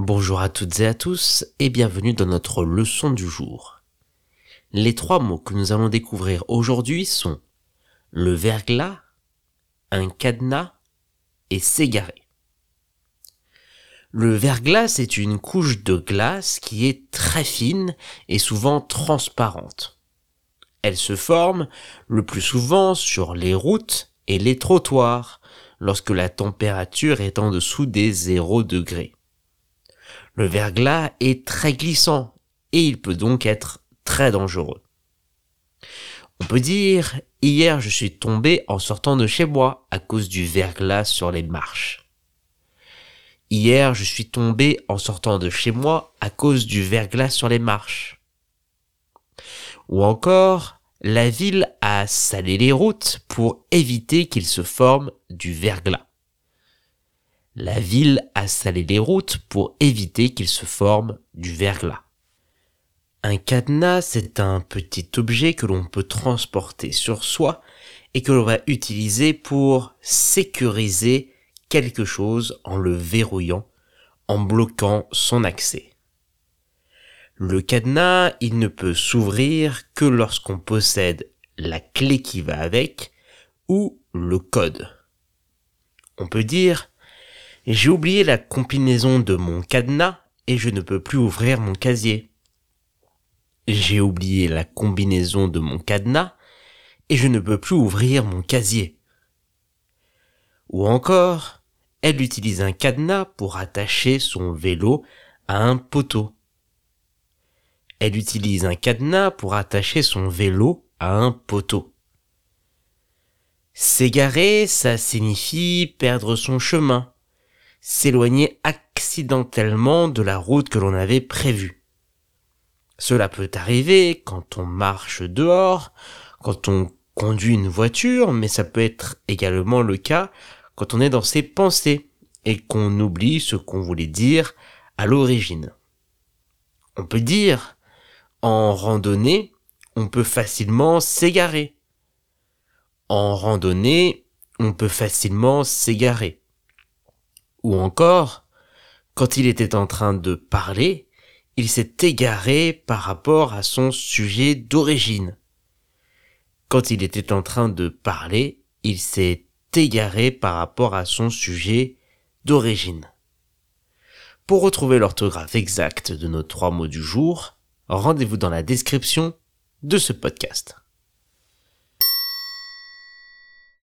Bonjour à toutes et à tous et bienvenue dans notre leçon du jour. Les trois mots que nous allons découvrir aujourd'hui sont le verglas, un cadenas et s'égarer. Le verglas est une couche de glace qui est très fine et souvent transparente. Elle se forme le plus souvent sur les routes et les trottoirs lorsque la température est en dessous des 0 degrés. Le verglas est très glissant et il peut donc être très dangereux. On peut dire, hier je suis tombé en sortant de chez moi à cause du verglas sur les marches. Hier je suis tombé en sortant de chez moi à cause du verglas sur les marches. Ou encore, la ville a salé les routes pour éviter qu'il se forme du verglas. La ville a salé les routes pour éviter qu'il se forme du verglas. Un cadenas, c'est un petit objet que l'on peut transporter sur soi et que l'on va utiliser pour sécuriser quelque chose en le verrouillant, en bloquant son accès. Le cadenas, il ne peut s'ouvrir que lorsqu'on possède la clé qui va avec ou le code. On peut dire j'ai oublié la combinaison de mon cadenas et je ne peux plus ouvrir mon casier. J'ai oublié la combinaison de mon cadenas et je ne peux plus ouvrir mon casier. Ou encore, elle utilise un cadenas pour attacher son vélo à un poteau. Elle utilise un cadenas pour attacher son vélo à un poteau. S'égarer, ça signifie perdre son chemin, s'éloigner accidentellement de la route que l'on avait prévue. Cela peut arriver quand on marche dehors, quand on conduit une voiture, mais ça peut être également le cas quand on est dans ses pensées et qu'on oublie ce qu'on voulait dire à l'origine. On peut dire en randonnée, on peut facilement s'égarer. En randonnée, on peut facilement s'égarer. Ou encore, quand il était en train de parler, il s'est égaré par rapport à son sujet d'origine. Quand il était en train de parler, il s'est égaré par rapport à son sujet d'origine. Pour retrouver l'orthographe exacte de nos trois mots du jour, rendez-vous dans la description de ce podcast.